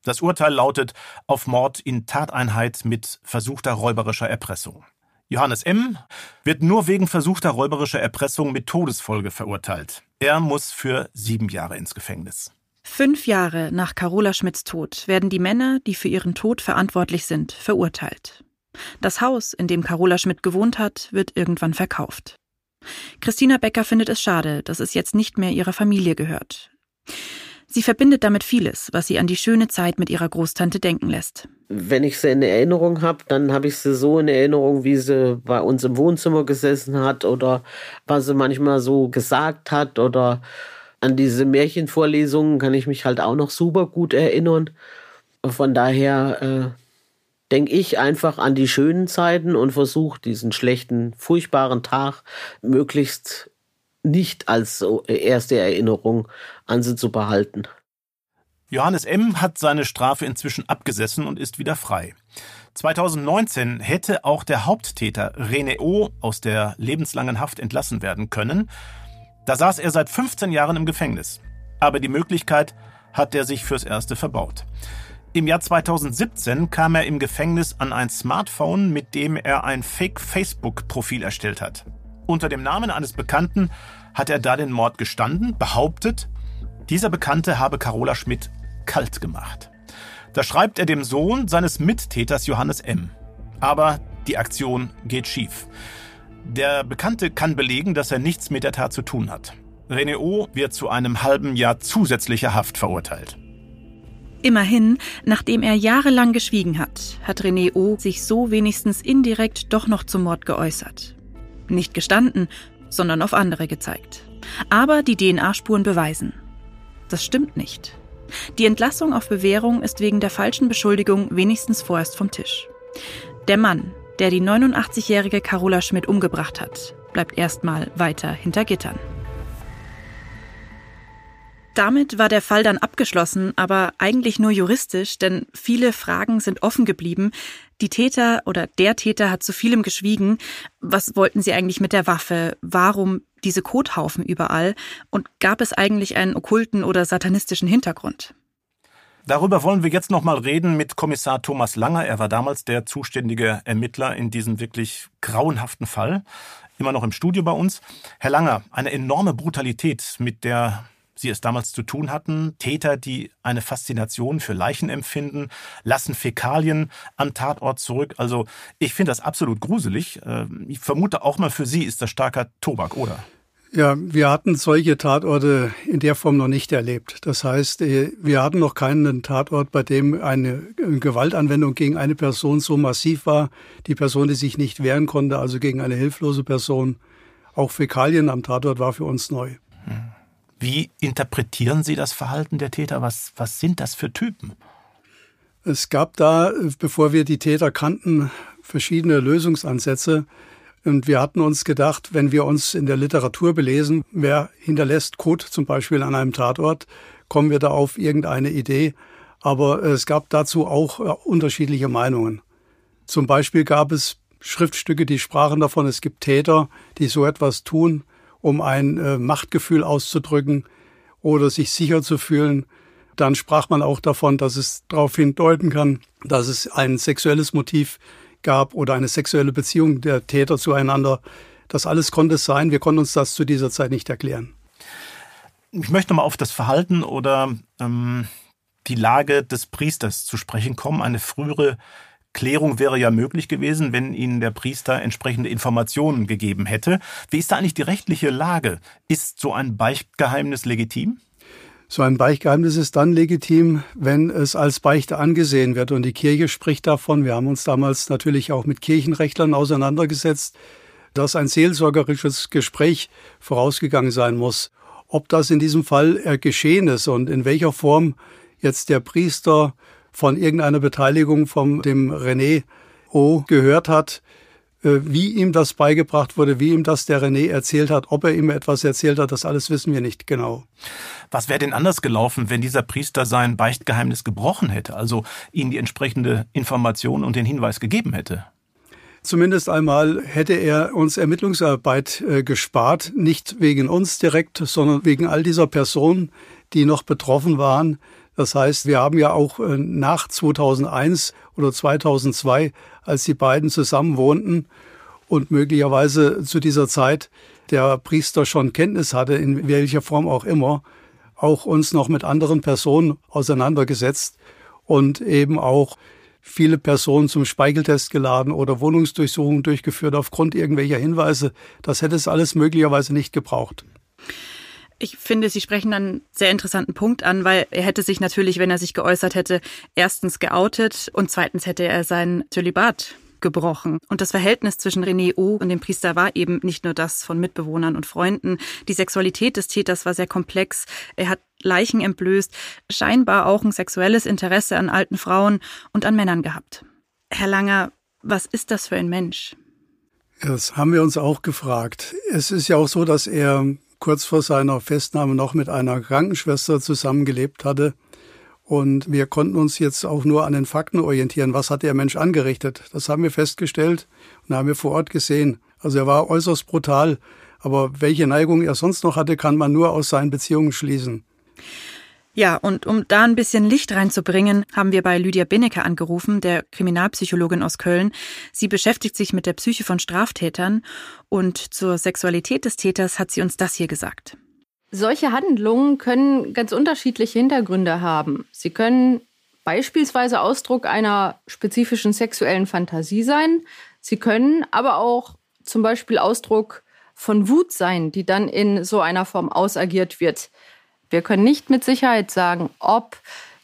Das Urteil lautet auf Mord in Tateinheit mit versuchter räuberischer Erpressung. Johannes M. wird nur wegen versuchter räuberischer Erpressung mit Todesfolge verurteilt. Er muss für sieben Jahre ins Gefängnis.
Fünf Jahre nach Carola Schmidts Tod werden die Männer, die für ihren Tod verantwortlich sind, verurteilt. Das Haus, in dem Carola Schmidt gewohnt hat, wird irgendwann verkauft. Christina Becker findet es schade, dass es jetzt nicht mehr ihrer Familie gehört. Sie verbindet damit vieles, was sie an die schöne Zeit mit ihrer Großtante denken lässt.
Wenn ich sie in Erinnerung habe, dann habe ich sie so in Erinnerung, wie sie bei uns im Wohnzimmer gesessen hat oder was sie manchmal so gesagt hat oder an diese Märchenvorlesungen kann ich mich halt auch noch super gut erinnern. Von daher äh, denke ich einfach an die schönen Zeiten und versuche diesen schlechten, furchtbaren Tag möglichst nicht als erste Erinnerung an sie zu behalten.
Johannes M. hat seine Strafe inzwischen abgesessen und ist wieder frei. 2019 hätte auch der Haupttäter René O. aus der lebenslangen Haft entlassen werden können. Da saß er seit 15 Jahren im Gefängnis. Aber die Möglichkeit hat er sich fürs Erste verbaut. Im Jahr 2017 kam er im Gefängnis an ein Smartphone, mit dem er ein Fake-Facebook-Profil erstellt hat. Unter dem Namen eines Bekannten hat er da den Mord gestanden, behauptet, dieser Bekannte habe Carola Schmidt kalt gemacht. Da schreibt er dem Sohn seines Mittäters Johannes M. Aber die Aktion geht schief. Der Bekannte kann belegen, dass er nichts mit der Tat zu tun hat. René O. wird zu einem halben Jahr zusätzlicher Haft verurteilt.
Immerhin, nachdem er jahrelang geschwiegen hat, hat René O. sich so wenigstens indirekt doch noch zum Mord geäußert. Nicht gestanden, sondern auf andere gezeigt. Aber die DNA-Spuren beweisen. Das stimmt nicht. Die Entlassung auf Bewährung ist wegen der falschen Beschuldigung wenigstens vorerst vom Tisch. Der Mann, der die 89-jährige Carola Schmidt umgebracht hat, bleibt erstmal weiter hinter Gittern. Damit war der Fall dann abgeschlossen, aber eigentlich nur juristisch, denn viele Fragen sind offen geblieben. Die Täter oder der Täter hat zu vielem geschwiegen. Was wollten sie eigentlich mit der Waffe? Warum diese Kothaufen überall? Und gab es eigentlich einen okkulten oder satanistischen Hintergrund?
Darüber wollen wir jetzt nochmal reden mit Kommissar Thomas Langer. Er war damals der zuständige Ermittler in diesem wirklich grauenhaften Fall. Immer noch im Studio bei uns. Herr Langer, eine enorme Brutalität, mit der sie es damals zu tun hatten. Täter, die eine Faszination für Leichen empfinden, lassen Fäkalien am Tatort zurück. Also ich finde das absolut gruselig. Ähm, ich vermute auch mal für Sie ist das starker Tobak, oder?
Ja, wir hatten solche Tatorte in der Form noch nicht erlebt. Das heißt, äh, wir hatten noch keinen Tatort, bei dem eine Gewaltanwendung gegen eine Person so massiv war, die Person, die sich nicht wehren konnte, also gegen eine hilflose Person. Auch Fäkalien am Tatort war für uns neu.
Wie interpretieren Sie das Verhalten der Täter? Was, was sind das für Typen?
Es gab da, bevor wir die Täter kannten, verschiedene Lösungsansätze. Und wir hatten uns gedacht, wenn wir uns in der Literatur belesen, wer hinterlässt Code zum Beispiel an einem Tatort, kommen wir da auf irgendeine Idee. Aber es gab dazu auch äh, unterschiedliche Meinungen. Zum Beispiel gab es Schriftstücke, die sprachen davon, es gibt Täter, die so etwas tun, um ein äh, Machtgefühl auszudrücken oder sich sicher zu fühlen. Dann sprach man auch davon, dass es darauf hindeuten kann, dass es ein sexuelles Motiv gab oder eine sexuelle Beziehung der Täter zueinander. Das alles konnte es sein. Wir konnten uns das zu dieser Zeit nicht erklären.
Ich möchte mal auf das Verhalten oder ähm, die Lage des Priesters zu sprechen kommen. Eine frühere Klärung wäre ja möglich gewesen, wenn Ihnen der Priester entsprechende Informationen gegeben hätte. Wie ist da eigentlich die rechtliche Lage? Ist so ein Beichtgeheimnis legitim?
So ein Beichtgeheimnis ist dann legitim, wenn es als Beichte angesehen wird. Und die Kirche spricht davon, wir haben uns damals natürlich auch mit Kirchenrechtlern auseinandergesetzt, dass ein seelsorgerisches Gespräch vorausgegangen sein muss. Ob das in diesem Fall geschehen ist und in welcher Form jetzt der Priester von irgendeiner Beteiligung von dem René O gehört hat, äh, wie ihm das beigebracht wurde, wie ihm das der René erzählt hat, ob er ihm etwas erzählt hat, das alles wissen wir nicht genau.
Was wäre denn anders gelaufen, wenn dieser Priester sein Beichtgeheimnis gebrochen hätte, also ihnen die entsprechende Information und den Hinweis gegeben hätte?
Zumindest einmal hätte er uns Ermittlungsarbeit äh, gespart, nicht wegen uns direkt, sondern wegen all dieser Personen, die noch betroffen waren. Das heißt, wir haben ja auch äh, nach 2001 oder 2002, als die beiden zusammen wohnten und möglicherweise zu dieser Zeit der Priester schon Kenntnis hatte, in welcher Form auch immer, auch uns noch mit anderen Personen auseinandergesetzt und eben auch viele Personen zum Speicheltest geladen oder Wohnungsdurchsuchungen durchgeführt aufgrund irgendwelcher Hinweise. Das hätte es alles möglicherweise nicht gebraucht.
Ich finde, Sie sprechen einen sehr interessanten Punkt an, weil er hätte sich natürlich, wenn er sich geäußert hätte, erstens geoutet und zweitens hätte er sein Zölibat gebrochen. Und das Verhältnis zwischen René O. und dem Priester war eben nicht nur das von Mitbewohnern und Freunden. Die Sexualität des Täters war sehr komplex. Er hat Leichen entblößt, scheinbar auch ein sexuelles Interesse an alten Frauen und an Männern gehabt. Herr Langer, was ist das für ein Mensch?
Das haben wir uns auch gefragt. Es ist ja auch so, dass er kurz vor seiner Festnahme noch mit einer Krankenschwester zusammengelebt hatte. Und wir konnten uns jetzt auch nur an den Fakten orientieren. Was hat der Mensch angerichtet? Das haben wir festgestellt und haben wir vor Ort gesehen. Also er war äußerst brutal. Aber welche Neigung er sonst noch hatte, kann man nur aus seinen Beziehungen schließen.
Ja, und um da ein bisschen Licht reinzubringen, haben wir bei Lydia Benecke angerufen, der Kriminalpsychologin aus Köln. Sie beschäftigt sich mit der Psyche von Straftätern und zur Sexualität des Täters hat sie uns das hier gesagt.
Solche Handlungen können ganz unterschiedliche Hintergründe haben. Sie können beispielsweise Ausdruck einer spezifischen sexuellen Fantasie sein. Sie können aber auch zum Beispiel Ausdruck von Wut sein, die dann in so einer Form ausagiert wird. Wir können nicht mit Sicherheit sagen, ob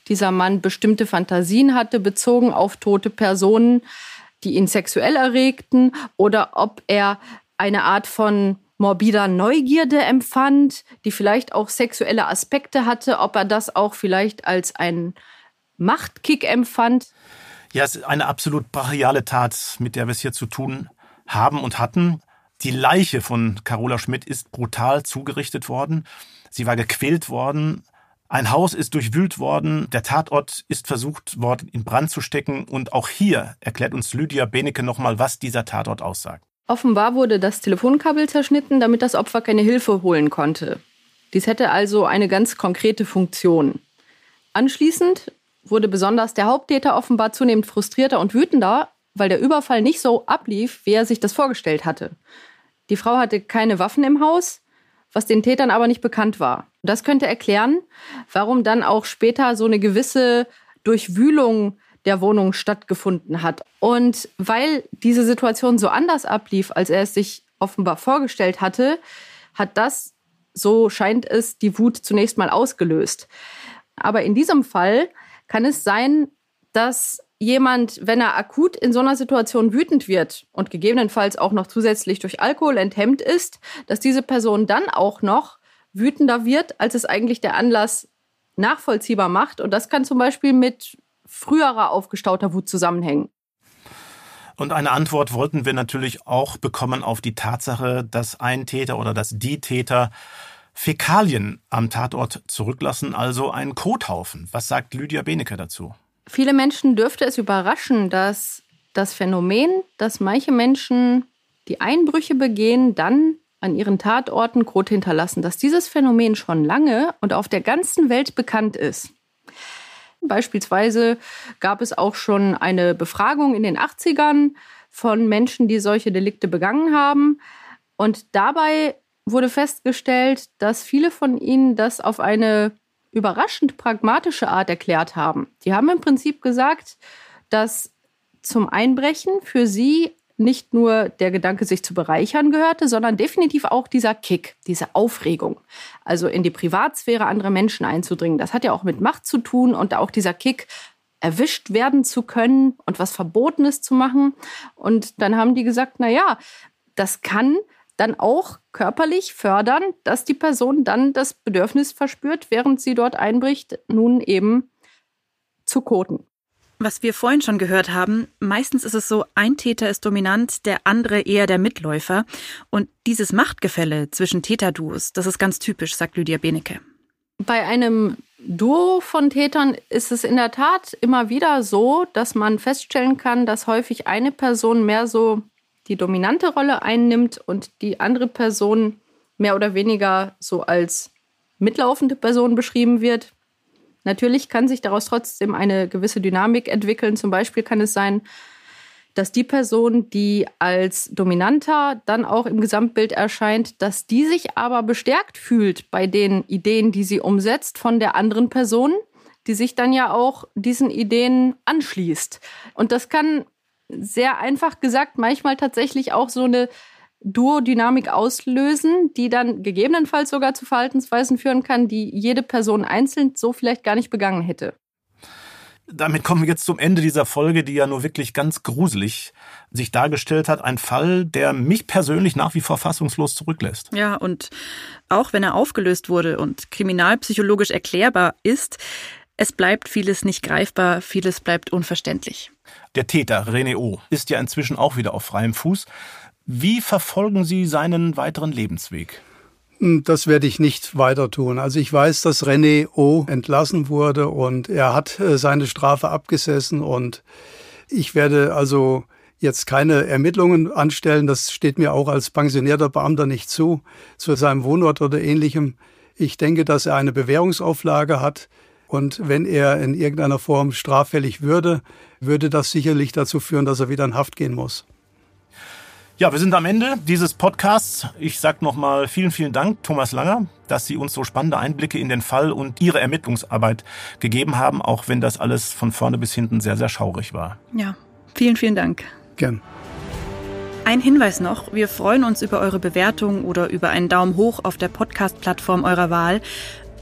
dieser Mann bestimmte Fantasien hatte, bezogen auf tote Personen, die ihn sexuell erregten, oder ob er eine Art von morbider Neugierde empfand, die vielleicht auch sexuelle Aspekte hatte, ob er das auch vielleicht als einen Machtkick empfand.
Ja, es ist eine absolut brachiale Tat, mit der wir es hier zu tun haben und hatten. Die Leiche von Carola Schmidt ist brutal zugerichtet worden. Sie war gequält worden. Ein Haus ist durchwühlt worden. Der Tatort ist versucht worden, in Brand zu stecken. Und auch hier erklärt uns Lydia Benecke nochmal, was dieser Tatort aussagt.
Offenbar wurde das Telefonkabel zerschnitten, damit das Opfer keine Hilfe holen konnte. Dies hätte also eine ganz konkrete Funktion. Anschließend wurde besonders der Haupttäter offenbar zunehmend frustrierter und wütender, weil der Überfall nicht so ablief, wie er sich das vorgestellt hatte. Die Frau hatte keine Waffen im Haus, was den Tätern aber nicht bekannt war. Das könnte erklären, warum dann auch später so eine gewisse Durchwühlung der Wohnung stattgefunden hat. Und weil diese Situation so anders ablief, als er es sich offenbar vorgestellt hatte, hat das, so scheint es, die Wut zunächst mal ausgelöst. Aber in diesem Fall kann es sein, dass jemand, wenn er akut in so einer Situation wütend wird und gegebenenfalls auch noch zusätzlich durch Alkohol enthemmt ist, dass diese Person dann auch noch wütender wird, als es eigentlich der Anlass nachvollziehbar macht. Und das kann zum Beispiel mit früherer aufgestauter Wut zusammenhängen.
Und eine Antwort wollten wir natürlich auch bekommen auf die Tatsache, dass ein Täter oder dass die Täter Fäkalien am Tatort zurücklassen, also einen Kothaufen. Was sagt Lydia Benecke dazu?
Viele Menschen dürfte es überraschen, dass das Phänomen, dass manche Menschen die Einbrüche begehen, dann an ihren Tatorten Kot hinterlassen, dass dieses Phänomen schon lange und auf der ganzen Welt bekannt ist. Beispielsweise gab es auch schon eine Befragung in den 80ern von Menschen, die solche Delikte begangen haben. Und dabei wurde festgestellt, dass viele von ihnen das auf eine überraschend pragmatische Art erklärt haben. Die haben im Prinzip gesagt, dass zum Einbrechen für sie nicht nur der Gedanke, sich zu bereichern gehörte, sondern definitiv auch dieser Kick, diese Aufregung. Also in die Privatsphäre anderer Menschen einzudringen. Das hat ja auch mit Macht zu tun und auch dieser Kick, erwischt werden zu können und was Verbotenes zu machen. Und dann haben die gesagt, na ja, das kann dann auch körperlich fördern, dass die Person dann das Bedürfnis verspürt, während sie dort einbricht, nun eben zu koten.
Was wir vorhin schon gehört haben, meistens ist es so, ein Täter ist dominant, der andere eher der Mitläufer. Und dieses Machtgefälle zwischen Täterduos, das ist ganz typisch, sagt Lydia Benecke.
Bei einem Duo von Tätern ist es in der Tat immer wieder so, dass man feststellen kann, dass häufig eine Person mehr so die dominante Rolle einnimmt und die andere Person mehr oder weniger so als mitlaufende Person beschrieben wird. Natürlich kann sich daraus trotzdem eine gewisse Dynamik entwickeln. Zum Beispiel kann es sein, dass die Person, die als dominanter dann auch im Gesamtbild erscheint, dass die sich aber bestärkt fühlt bei den Ideen, die sie umsetzt von der anderen Person, die sich dann ja auch diesen Ideen anschließt. Und das kann sehr einfach gesagt manchmal tatsächlich auch so eine Duodynamik auslösen, die dann gegebenenfalls sogar zu Verhaltensweisen führen kann, die jede Person einzeln so vielleicht gar nicht begangen hätte.
Damit kommen wir jetzt zum Ende dieser Folge, die ja nur wirklich ganz gruselig sich dargestellt hat. Ein Fall, der mich persönlich nach wie vor fassungslos zurücklässt.
Ja, und auch wenn er aufgelöst wurde und kriminalpsychologisch erklärbar ist, es bleibt vieles nicht greifbar, vieles bleibt unverständlich.
Der Täter, René O., ist ja inzwischen auch wieder auf freiem Fuß. Wie verfolgen Sie seinen weiteren Lebensweg?
Hm, das werde ich nicht weiter tun. Also ich weiß, dass René O. entlassen wurde und er hat äh, seine Strafe abgesessen und ich werde also jetzt keine Ermittlungen anstellen. Das steht mir auch als pensionierter Beamter nicht zu, zu seinem Wohnort oder ähnlichem. Ich denke, dass er eine Bewährungsauflage hat. Und wenn er in irgendeiner Form straffällig würde, würde das sicherlich dazu führen, dass er wieder in Haft gehen muss.
Ja, wir sind am Ende dieses Podcasts. Ich sage nochmal vielen, vielen Dank, Thomas Langer, dass Sie uns so spannende Einblicke in den Fall und Ihre Ermittlungsarbeit gegeben haben, auch wenn das alles von vorne bis hinten sehr, sehr schaurig war.
Ja, vielen, vielen Dank.
Gern.
Ein Hinweis noch, wir freuen uns über eure Bewertung oder über einen Daumen hoch auf der Podcast-Plattform eurer Wahl.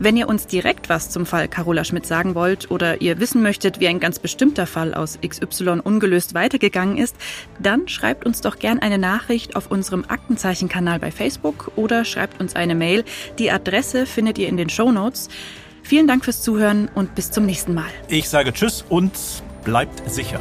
Wenn ihr uns direkt was zum Fall Carola Schmidt sagen wollt oder ihr wissen möchtet, wie ein ganz bestimmter Fall aus XY ungelöst weitergegangen ist, dann schreibt uns doch gern eine Nachricht auf unserem Aktenzeichen-Kanal bei Facebook oder schreibt uns eine Mail. Die Adresse findet ihr in den Show Notes. Vielen Dank fürs Zuhören und bis zum nächsten Mal.
Ich sage Tschüss und bleibt sicher.